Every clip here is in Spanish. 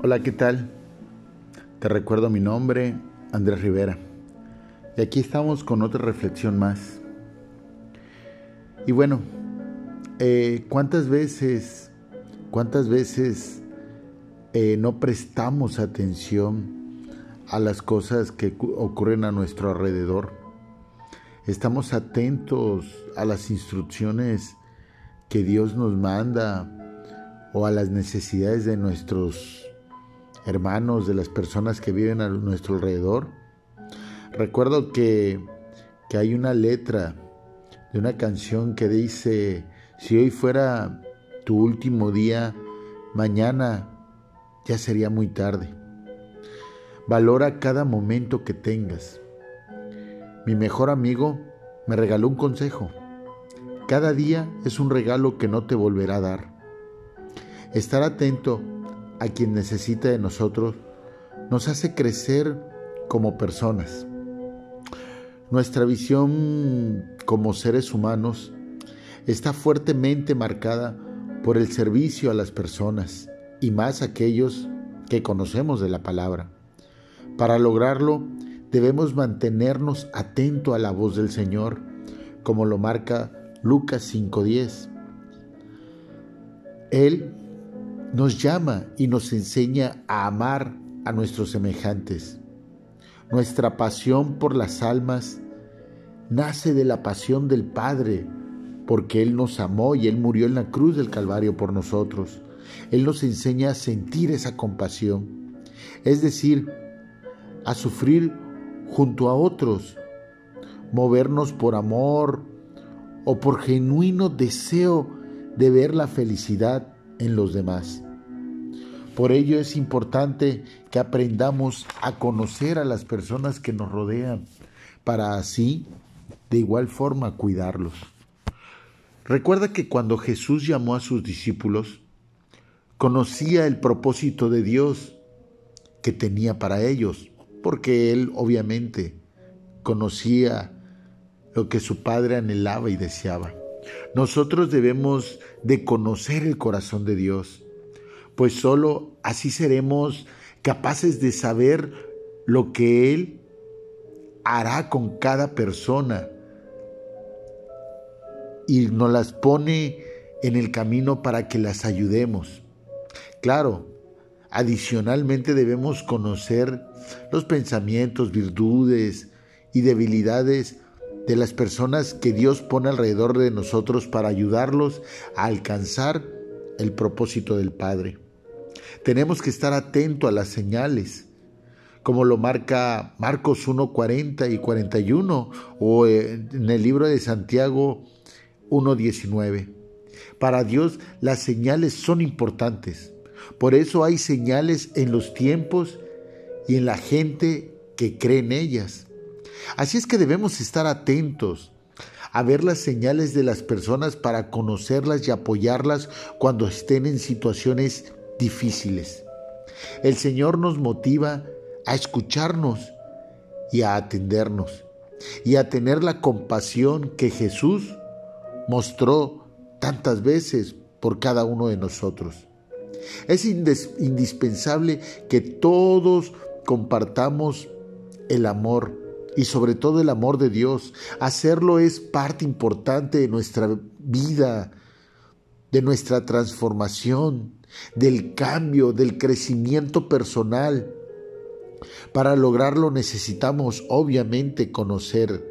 Hola, ¿qué tal? Te recuerdo mi nombre, Andrés Rivera. Y aquí estamos con otra reflexión más. Y bueno, eh, ¿cuántas veces, cuántas veces eh, no prestamos atención a las cosas que ocurren a nuestro alrededor? Estamos atentos a las instrucciones que Dios nos manda o a las necesidades de nuestros hermanos, de las personas que viven a nuestro alrededor. Recuerdo que, que hay una letra de una canción que dice, si hoy fuera tu último día, mañana ya sería muy tarde. Valora cada momento que tengas. Mi mejor amigo me regaló un consejo. Cada día es un regalo que no te volverá a dar. Estar atento a quien necesita de nosotros nos hace crecer como personas. Nuestra visión como seres humanos está fuertemente marcada por el servicio a las personas y más aquellos que conocemos de la palabra. Para lograrlo, debemos mantenernos atentos a la voz del Señor, como lo marca Lucas 5.10. Él nos llama y nos enseña a amar a nuestros semejantes. Nuestra pasión por las almas nace de la pasión del Padre, porque Él nos amó y Él murió en la cruz del Calvario por nosotros. Él nos enseña a sentir esa compasión, es decir, a sufrir junto a otros, movernos por amor o por genuino deseo de ver la felicidad en los demás. Por ello es importante que aprendamos a conocer a las personas que nos rodean, para así, de igual forma, cuidarlos. Recuerda que cuando Jesús llamó a sus discípulos, conocía el propósito de Dios que tenía para ellos, porque Él obviamente conocía lo que su Padre anhelaba y deseaba. Nosotros debemos de conocer el corazón de Dios, pues sólo así seremos capaces de saber lo que Él hará con cada persona y nos las pone en el camino para que las ayudemos. Claro, adicionalmente debemos conocer los pensamientos, virtudes y debilidades de las personas que Dios pone alrededor de nosotros para ayudarlos a alcanzar el propósito del Padre. Tenemos que estar atentos a las señales, como lo marca Marcos 1, 40 y 41 o en el libro de Santiago 1.19. Para Dios las señales son importantes. Por eso hay señales en los tiempos y en la gente que cree en ellas. Así es que debemos estar atentos a ver las señales de las personas para conocerlas y apoyarlas cuando estén en situaciones difíciles. El Señor nos motiva a escucharnos y a atendernos y a tener la compasión que Jesús mostró tantas veces por cada uno de nosotros. Es indispensable que todos compartamos el amor y sobre todo el amor de Dios. Hacerlo es parte importante de nuestra vida, de nuestra transformación, del cambio, del crecimiento personal. Para lograrlo necesitamos obviamente conocer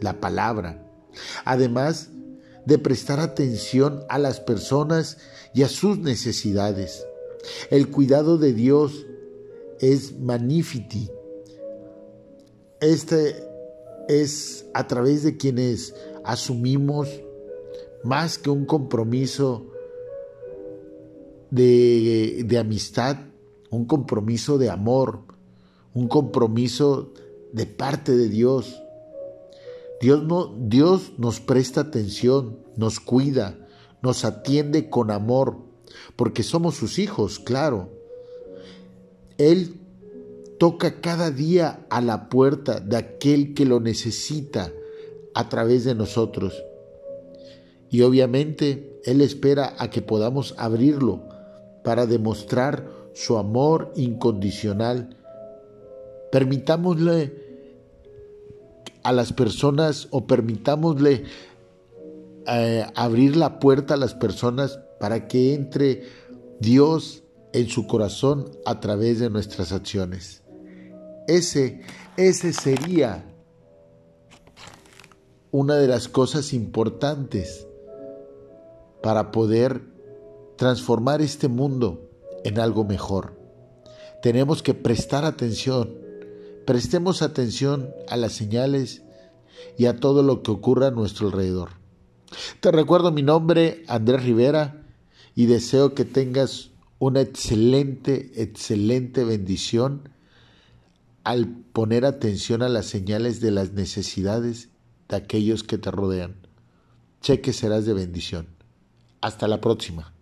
la palabra. Además, de prestar atención a las personas y a sus necesidades. El cuidado de Dios es magnifici. Este es a través de quienes asumimos más que un compromiso de, de amistad, un compromiso de amor, un compromiso de parte de Dios Dios, no, Dios nos presta atención, nos cuida, nos atiende con amor, porque somos sus hijos, claro. Él toca cada día a la puerta de aquel que lo necesita a través de nosotros. Y obviamente Él espera a que podamos abrirlo para demostrar su amor incondicional. Permitámosle a las personas o permitámosle eh, abrir la puerta a las personas para que entre Dios en su corazón a través de nuestras acciones. Ese, ese sería una de las cosas importantes para poder transformar este mundo en algo mejor. Tenemos que prestar atención, prestemos atención a las señales y a todo lo que ocurra a nuestro alrededor. Te recuerdo mi nombre, Andrés Rivera, y deseo que tengas una excelente, excelente bendición al poner atención a las señales de las necesidades de aquellos que te rodean. Sé que serás de bendición. Hasta la próxima.